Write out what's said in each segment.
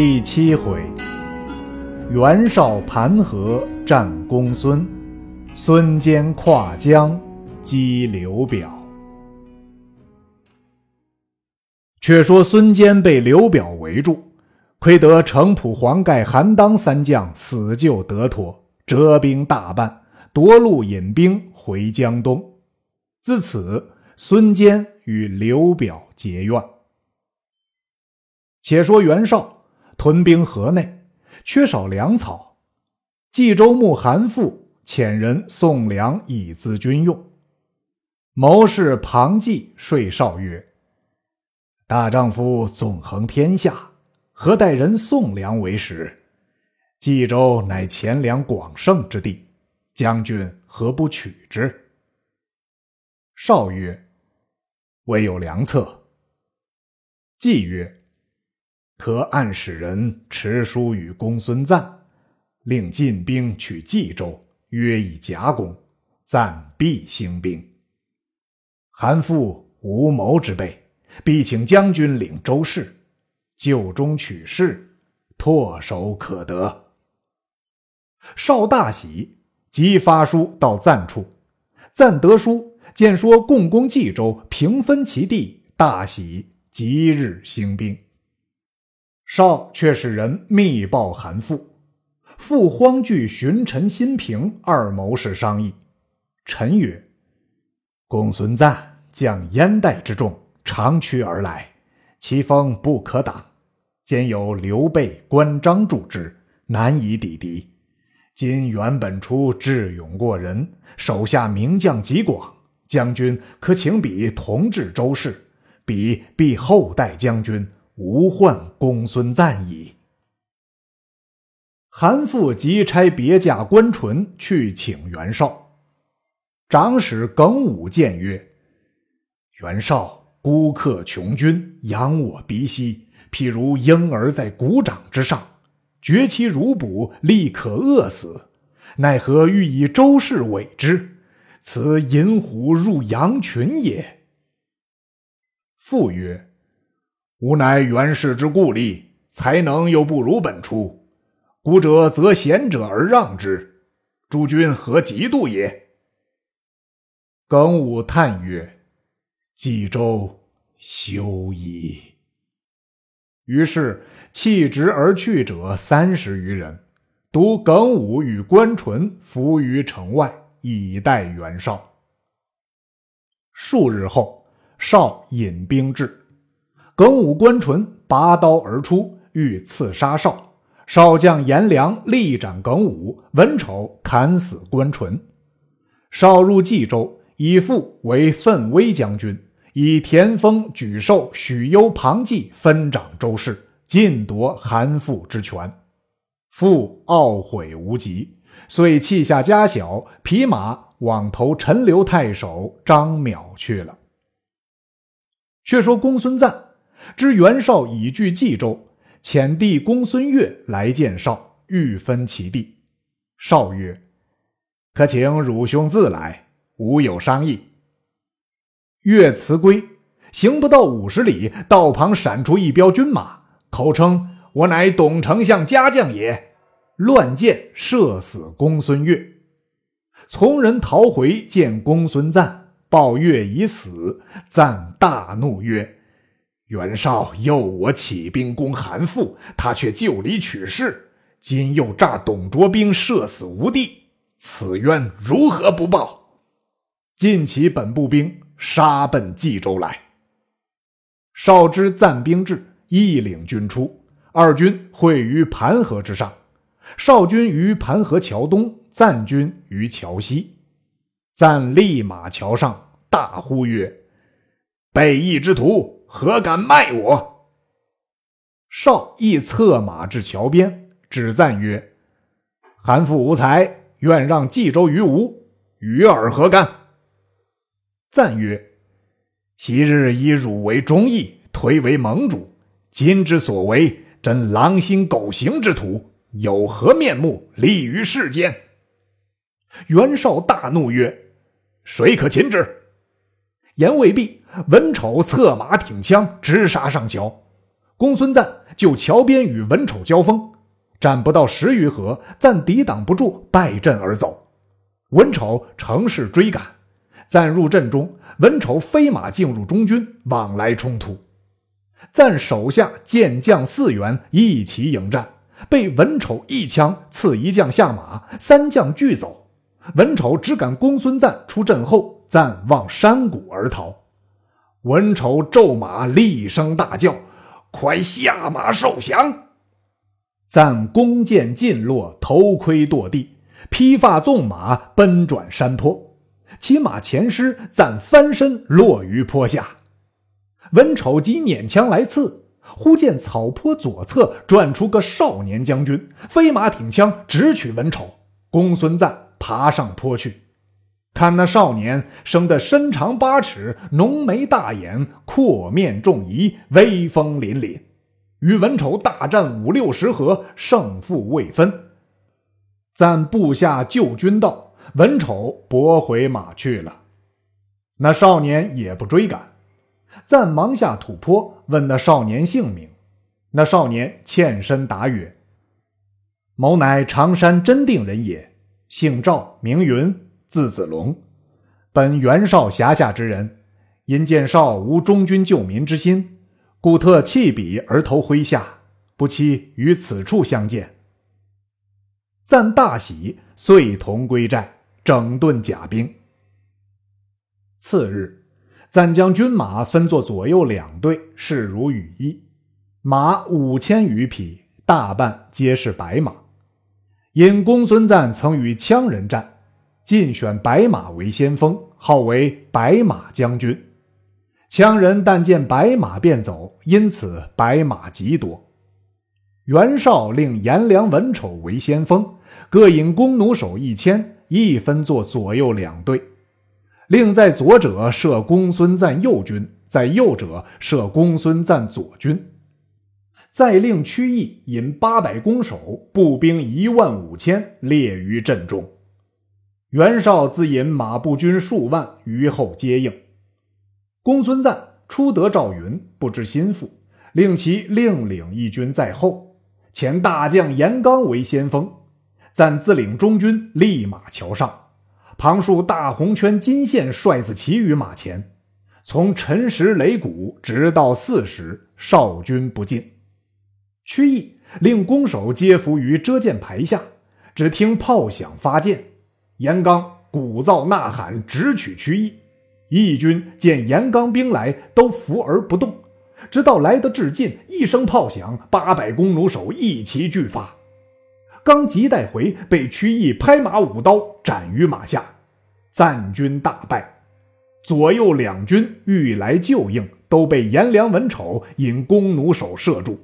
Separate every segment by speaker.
Speaker 1: 第七回，袁绍盘河战公孙，孙坚跨江击刘表。却说孙坚被刘表围住，亏得程普、黄盖、韩当三将死救得脱，折兵大半，夺路引兵回江东。自此，孙坚与刘表结怨。且说袁绍。屯兵河内，缺少粮草。冀州牧韩馥遣人送粮以资军用。谋士庞纪说绍曰：“大丈夫纵横天下，何待人送粮为食？冀州乃钱粮广盛之地，将军何不取之？”绍曰：“未有良策。”纪曰。可暗使人持书与公孙瓒，令进兵取冀州，约以夹攻，暂必兴兵。韩馥无谋之辈，必请将军领周氏，就中取势，唾手可得。少大喜，即发书到赞处。赞得书，见说共攻冀州，平分其地，大喜，即日兴兵。少却使人密报韩馥，父慌惧寻陈新平二谋士商议。臣曰：“公孙瓒将燕代之众长驱而来，其锋不可挡，兼有刘备、关张助之，难以抵敌。今袁本初智勇过人，手下名将极广，将军可请彼同治周氏，彼必厚待将军。”无患公孙瓒矣。韩馥即差别驾关纯去请袁绍。长史耿武谏曰：“袁绍孤客穷军，扬我鼻息，譬如婴儿在鼓掌之上，绝其乳哺，立可饿死。奈何欲以周氏委之？此引虎入羊群也。”父曰。吾乃袁氏之故吏，才能又不如本初。古者择贤者而让之，诸君何嫉妒也？耿武叹曰：“冀州休矣。”于是弃职而去者三十余人，独耿武与关纯伏于城外，以待袁绍。数日后，绍引兵至。耿武、关纯拔刀而出，欲刺杀少。少将颜良力斩耿武，文丑砍死关纯。少入冀州，以父为奋威将军，以田丰、沮授、许攸、庞纪分掌周氏，尽夺韩馥之权。父懊悔无极，遂弃下家小，匹马往投陈留太守张邈去了。却说公孙瓒。知袁绍已据冀州，遣弟公孙越来见绍，欲分其地。绍曰：“可请汝兄自来，吾有商议。”越辞归，行不到五十里，道旁闪出一彪军马，口称我乃董丞相家将也，乱箭射死公孙越。从人逃回，见公孙瓒，报越已死。赞大怒曰：袁绍诱我起兵攻韩馥，他却就里取势。今又诈董卓兵射死吴地，此冤如何不报？尽起本部兵，杀奔冀州来。绍之赞兵至，亦领军出，二军会于盘河之上。绍军于盘河桥东，赞军于桥西。赞立马桥上，大呼曰：“背义之徒！”何敢卖我？少亦策马至桥边，指赞曰：“韩馥无才，愿让冀州于吾，与尔何干？”赞曰：“昔日以汝为忠义，推为盟主，今之所为，真狼心狗行之徒，有何面目立于世间？”袁绍大怒曰：“谁可擒之？”言未毕，文丑策马挺枪直杀上桥。公孙瓒就桥边与文丑交锋，战不到十余合，暂抵挡不住，败阵而走。文丑乘势追赶，暂入阵中，文丑飞马进入中军，往来冲突。暂手下健将四员一起迎战，被文丑一枪刺一将下马，三将俱走。文丑只赶公孙瓒出阵后，暂望山谷而逃。文丑骤马，厉声大叫：“快下马受降！”赞弓箭尽落，头盔堕地，披发纵马奔转山坡，骑马前失，赞翻身落于坡下。文丑即捻枪来刺，忽见草坡左侧转出个少年将军，飞马挺枪直取文丑。公孙瓒爬上坡去。看那少年生得身长八尺，浓眉大眼，阔面重颐，威风凛凛。与文丑大战五六十合，胜负未分。赞部下救军到，文丑拨回马去了。那少年也不追赶，赞忙下土坡问那少年姓名。那少年欠身答曰：“某乃常山真定人也，姓赵，名云。”字子龙，本袁绍辖下之人，因见绍无忠君救民之心，故特弃笔而投麾下，不期于此处相见。赞大喜，遂同归寨，整顿甲兵。次日，赞将军马分作左右两队，势如雨翼，马五千余匹，大半皆是白马。因公孙瓒曾与羌人战。进选白马为先锋，号为白马将军。羌人但见白马便走，因此白马极多。袁绍令颜良、文丑为先锋，各引弓弩手一千，一分作左右两队。另在左者设公孙瓒右军，在右者设公孙瓒左军。再令曲义引八百弓手，步兵一万五千，列于阵中。袁绍自引马步军数万于后接应。公孙瓒初得赵云，不知心腹，令其另领一军在后，遣大将严纲为先锋。赞自领中军，立马桥上，旁竖大红圈金线，帅子骑于马前，从辰时擂鼓，直到巳时，少军不进。曲义令弓手皆伏于遮箭牌下，只听炮响发箭。严刚鼓噪呐喊，直取曲义。义军见严刚兵来，都伏而不动，直到来得至近，一声炮响，八百弓弩手一齐俱发。刚急带回，被曲义拍马舞刀斩于马下，赞军大败。左右两军欲来救应，都被颜良、文丑引弓弩手射住。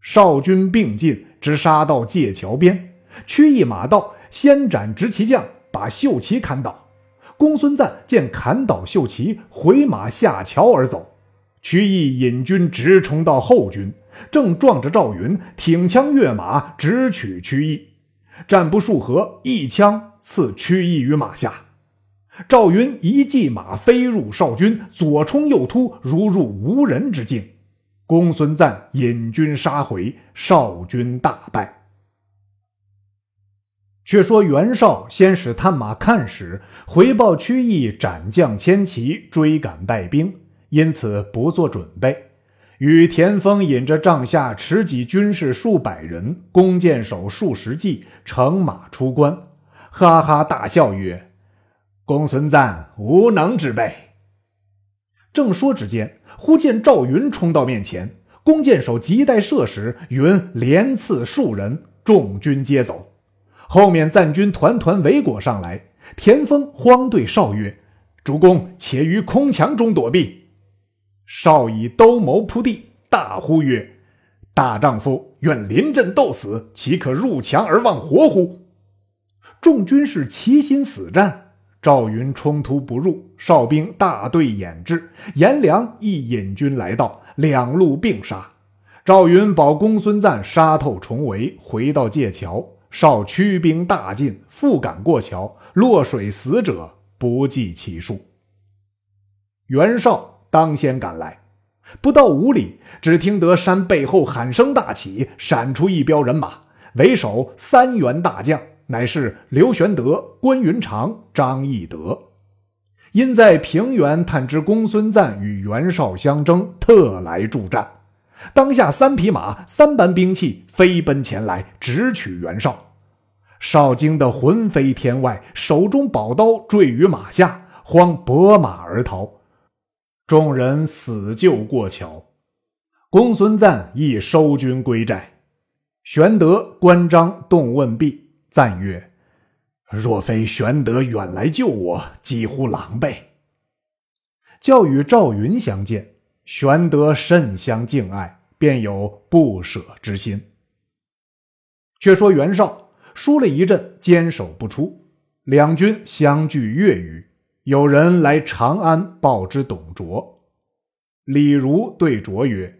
Speaker 1: 少军并进，直杀到界桥边，曲义马到，先斩执旗将。把秀奇砍倒，公孙瓒见砍倒秀奇，回马下桥而走。曲义引军直冲到后军，正撞着赵云，挺枪跃马，直取曲义。战不数合，一枪刺曲义于马下。赵云一骑马飞入少军，左冲右突，如入无人之境。公孙瓒引军杀回，少军大败。却说袁绍先使探马看时，回报曲义斩将千骑，追赶败兵，因此不做准备。与田丰引着帐下持戟军士数百人，弓箭手数十骑，乘马出关，哈哈大笑曰：“公孙瓒无能之辈。”正说之间，忽见赵云冲到面前，弓箭手急待射时，云连刺数人，众军皆走。后面赞军团团围裹上来，田丰慌对少曰：“主公且于空墙中躲避。”少以兜谋铺地，大呼曰：“大丈夫愿临阵斗死，岂可入墙而忘活乎？”众军士齐心死战。赵云冲突不入，哨兵大队掩至，颜良亦引军来到，两路并杀。赵云保公孙瓒杀透重围，回到界桥。少驱兵大进，复赶过桥，落水死者不计其数。袁绍当先赶来，不到五里，只听得山背后喊声大起，闪出一彪人马，为首三员大将，乃是刘玄德、关云长、张翼德。因在平原探知公孙瓒与袁绍相争，特来助战。当下三匹马、三班兵器飞奔前来，直取袁绍。绍惊得魂飞天外，手中宝刀坠于马下，慌拨马而逃。众人死救过桥，公孙瓒亦收军归寨。玄德、关张动问毕，赞曰：“若非玄德远来救我，几乎狼狈。”教与赵云相见，玄德甚相敬爱，便有不舍之心。却说袁绍输了一阵，坚守不出，两军相距月余。有人来长安报之董卓，李儒对卓曰：“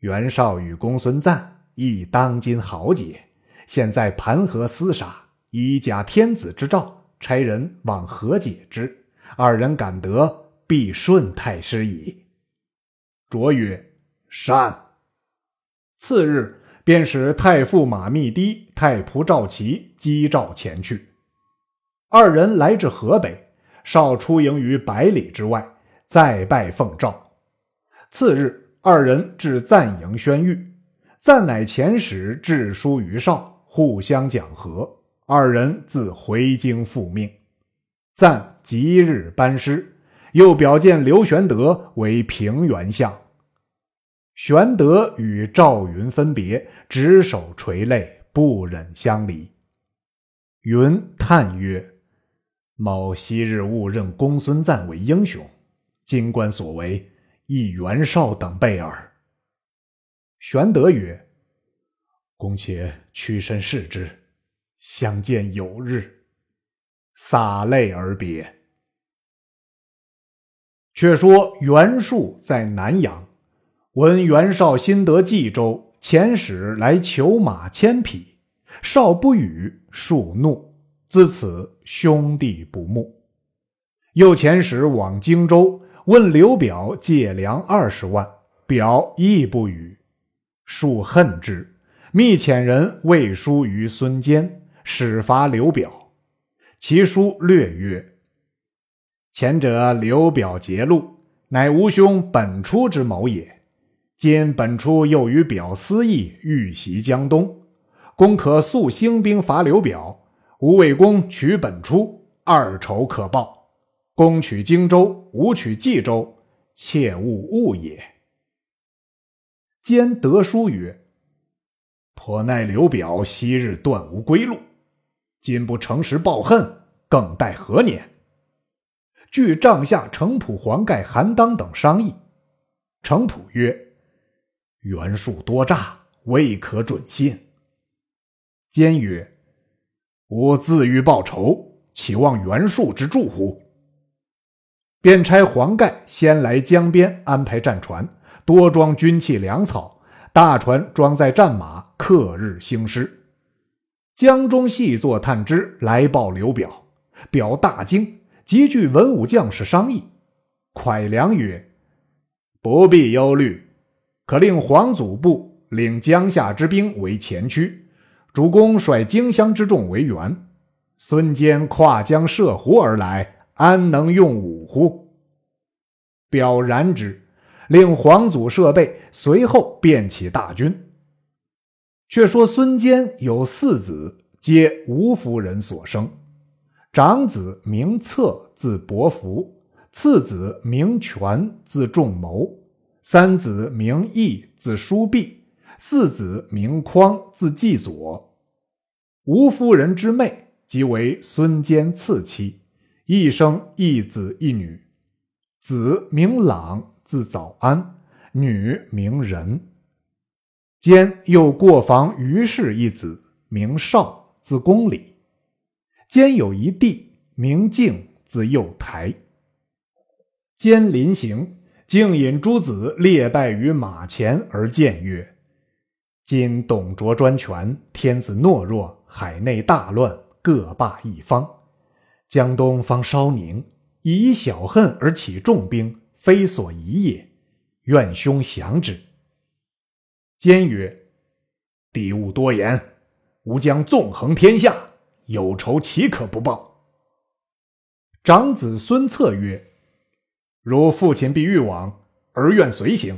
Speaker 1: 袁绍与公孙瓒亦当今豪杰，现在盘河厮杀，以假天子之诏，差人往和解之。二人敢得，必顺太师矣。”卓曰：“善。”次日，便使太傅马密低、太仆赵齐击赵前去。二人来至河北。少出营于百里之外，再拜奉诏。次日，二人至赞营宣谕，赞乃遣使致书于少，互相讲和。二人自回京复命。赞即日班师，又表见刘玄德为平原相。玄德与赵云分别，执手垂泪，不忍相离。云叹曰。某昔日误认公孙瓒为英雄，今观所为，亦袁绍等辈耳。玄德曰：“公且屈身视之，相见有日。”洒泪而别。却说袁术在南阳，闻袁绍新得冀州，遣使来求马千匹，绍不与，恕怒。自此兄弟不睦，又遣使往荆州问刘表借粮二十万，表亦不与，数恨之，密遣人未书于孙坚，使伐刘表。其书略曰：“前者刘表截路，乃吾兄本初之谋也。今本初又与表私议，欲袭江东，公可速兴兵伐刘表。”吴魏公取本初，二仇可报。公取荆州，吾取冀州，切勿误也。兼得书曰：“颇奈刘表昔日断无归路，今不诚实报恨，更待何年？”据帐下程普、黄盖、韩当等商议。程普曰：“袁术多诈，未可准信。”坚曰。吾自欲报仇，岂望袁术之助乎？便差黄盖先来江边安排战船，多装军器粮草，大船装载战马，克日兴师。江中细作探知，来报刘表。表大惊，急具文武将士商议。蒯良曰：“不必忧虑，可令黄祖部领江夏之兵为前驱。”主公率荆襄之众为援，孙坚跨江涉湖而来，安能用武乎？表然之，令黄祖设备，随后便起大军。却说孙坚有四子，皆吴夫人所生。长子名策，字伯符；次子名权，字仲谋；三子名义，字叔弼。四子名匡，字季佐。吴夫人之妹即为孙坚次妻，一生一子一女。子名朗，字早安；女名仁。坚又过房于氏一子，名绍，字公礼。坚有一弟，名敬，字幼台。坚临行，竟引诸子列拜于马前，而谏曰：“今董卓专权，天子懦弱。”海内大乱，各霸一方，江东方稍宁，以小恨而起重兵，非所宜也。愿兄降之。”坚曰：“弟勿多言，吾将纵横天下，有仇岂可不报？”长子孙策曰：“如父亲必欲往，儿愿随行。”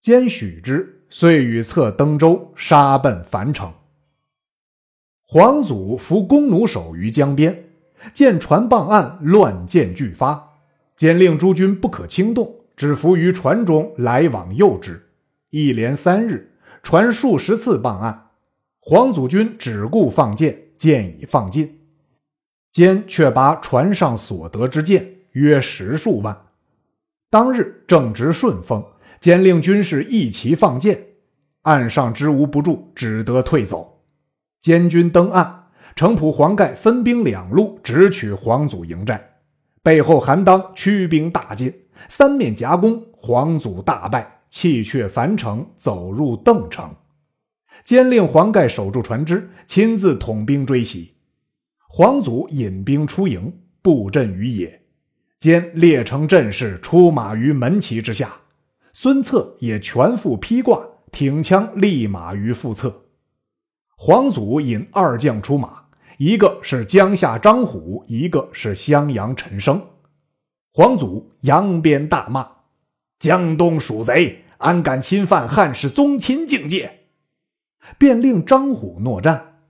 Speaker 1: 坚许之，遂与策登舟，杀奔樊城。皇祖伏弓弩手于江边，见船傍岸，乱箭俱发。简令诸军不可轻动，只伏于船中来往诱之。一连三日，船数十次傍岸，皇祖军只顾放箭，箭已放尽。坚却拔船上所得之箭约十数万。当日正值顺风，坚令军士一齐放箭，岸上支吾不住，只得退走。监军登岸，程普、黄盖分兵两路，直取黄祖营寨。背后韩当驱兵大进，三面夹攻，黄祖大败，弃却樊城，走入邓城。监令黄盖守住船只，亲自统兵追袭。黄祖引兵出营，布阵于野。兼列成阵势，出马于门旗之下。孙策也全副披挂，挺枪立马于腹侧。黄祖引二将出马，一个是江夏张虎，一个是襄阳陈升。黄祖扬鞭大骂：“江东鼠贼，安敢侵犯汉室宗亲境界！”便令张虎诺战。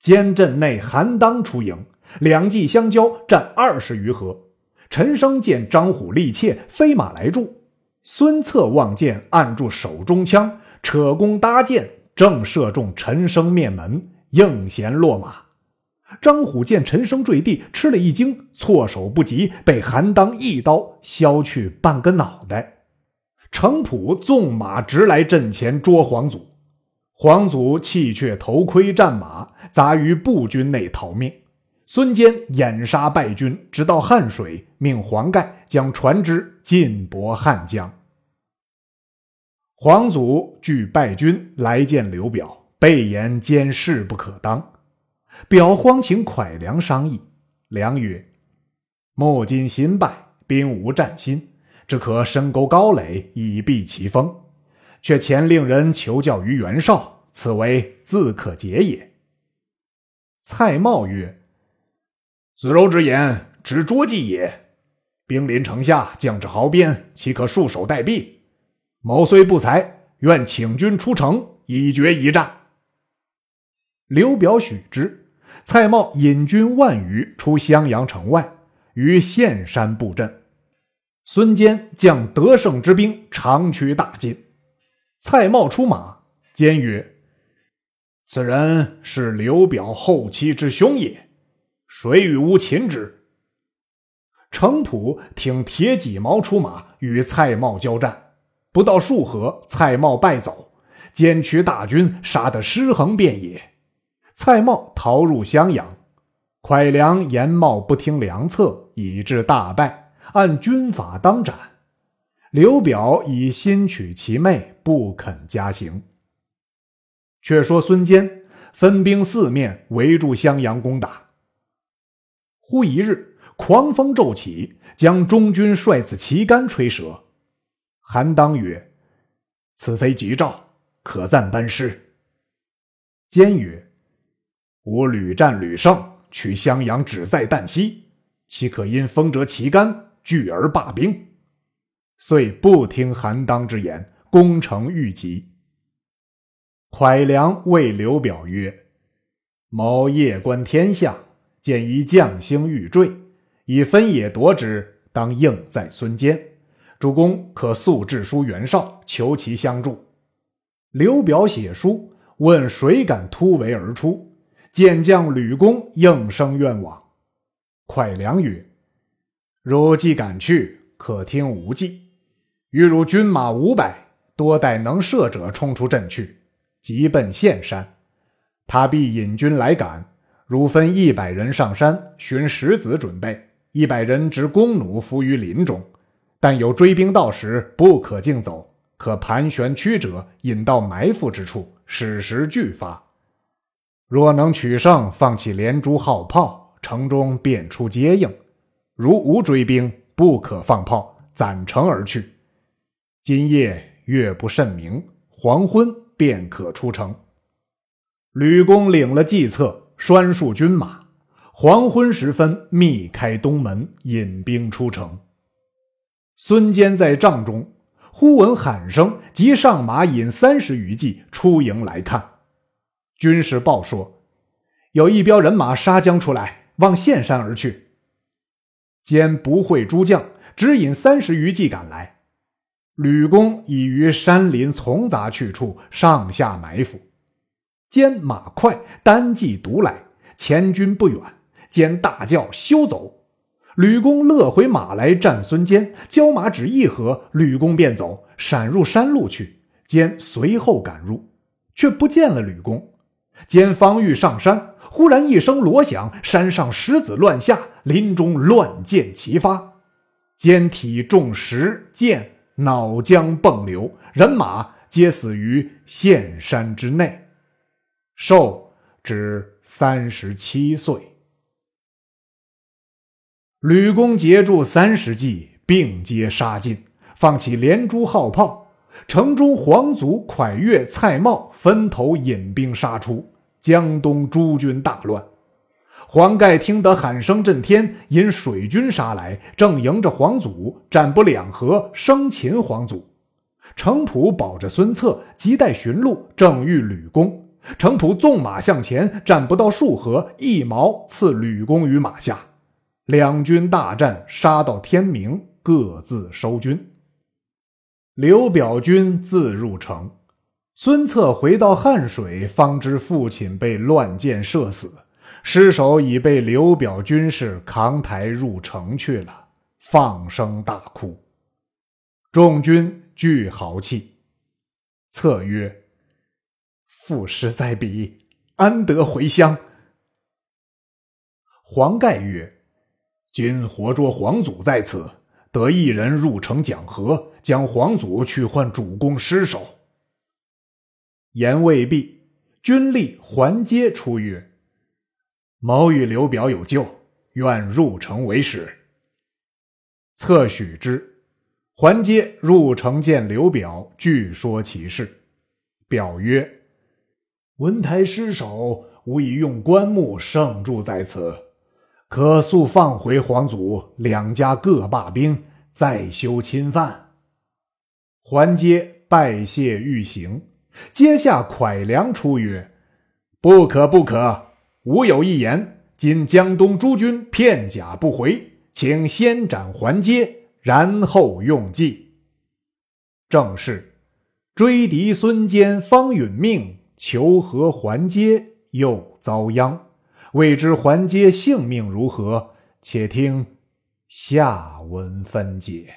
Speaker 1: 监阵内韩当出营，两骑相交，战二十余合。陈升见张虎力怯，飞马来助。孙策望见，按住手中枪，扯弓搭箭。正射中陈升面门，应弦落马。张虎见陈升坠地，吃了一惊，措手不及，被韩当一刀削去半个脑袋。程普纵马直来阵前捉黄祖，黄祖弃却头盔战马，砸于步军内逃命。孙坚掩杀败军，直到汉水，命黄盖将船只进泊汉江。黄祖惧败军来见刘表，备言坚势不可当。表慌请蒯良商议。良曰：“木今新败，兵无战心，只可深沟高垒，以避其锋。却前令人求教于袁绍，此为自可解也。”蔡瑁曰：“子柔之言，只拙计也。兵临城下，将至壕边，岂可束手待毙？”某虽不才，愿请军出城，以决一战。刘表许之。蔡瑁引军万余出襄阳城外，于岘山布阵。孙坚将得胜之兵长驱大进。蔡瑁出马，坚曰：“此人是刘表后期之兄也，谁与吾擒之？”程普挺铁戟矛出马，与蔡瑁交战。不到数合，蔡瑁败走，歼驱大军杀得尸横遍野。蔡瑁逃入襄阳，蒯良、严茂不听良策，以致大败，按军法当斩。刘表以心取其妹，不肯加刑。却说孙坚分兵四面围住襄阳攻打。忽一日，狂风骤起，将中军帅子旗杆吹折。韩当曰：“此非吉兆，可暂班师。”坚曰：“吾屡战屡胜，取襄阳只在旦夕，岂可因风折旗杆，拒而罢兵？”遂不听韩当之言，攻城遇急。蒯良谓刘表曰：“某夜观天象，见一将星欲坠，以分野夺之，当应在孙坚。”主公可速致书袁绍，求其相助。刘表写书问谁敢突围而出，见将吕公应声愿往。蒯良曰：“汝既敢去，可听吾计。欲汝军马五百，多带能射者冲出阵去，急奔岘山。他必引军来赶。汝分一百人上山寻石子准备，一百人执弓弩伏于林中。”但有追兵到时，不可径走，可盘旋曲折，引到埋伏之处，矢石俱发。若能取胜，放弃连珠号炮，城中便出接应；如无追兵，不可放炮，攒城而去。今夜月不甚明，黄昏便可出城。”吕公领了计策，拴束军马，黄昏时分密开东门，引兵出城。孙坚在帐中，忽闻喊声，即上马引三十余骑出营来看。军士报说，有一彪人马杀将出来，往岘山而去。坚不会诸将，只引三十余骑赶来。吕公已于山林丛杂去处上下埋伏。兼马快，单骑独来，前军不远。兼大叫：“休走！”吕公勒回马来战孙坚，交马只一合，吕公便走，闪入山路去。兼随后赶入，却不见了吕公。兼方欲上山，忽然一声锣响，山上石子乱下，林中乱箭齐发。兼体重石箭，脑浆迸流，人马皆死于陷山之内。寿只三十七岁。吕公截住三十骑，并皆杀尽，放起连珠号炮。城中皇祖蒯越、蔡瑁分头引兵杀出，江东诸军大乱。黄盖听得喊声震天，引水军杀来，正迎着皇祖，战不两合，生擒皇祖。程普保着孙策，急待寻路，正遇吕公。程普纵马向前，战不到数合，一矛刺吕公于马下。两军大战，杀到天明，各自收军。刘表军自入城，孙策回到汉水，方知父亲被乱箭射死，尸首已被刘表军士扛抬入城去了，放声大哭。众军俱豪气。策曰。父师在彼，安得回乡？黄盖曰：“今活捉皇祖在此，得一人入城讲和，将皇祖去换主公尸首。”言未毕，军吏还阶出曰：“某与刘表有旧，愿入城为使。”策许之，还阶入城见刘表，具说其事。表曰。文台失守，吾已用棺木盛住在此，可速放回皇祖，两家各罢兵，再休侵犯。桓阶拜谢欲行，阶下蒯良出曰：“不可不可！吾有一言，今江东诸军片甲不回，请先斩桓阶，然后用计。”正是追敌孙坚方殒命。求和还接又遭殃，未知还接性命如何？且听下文分解。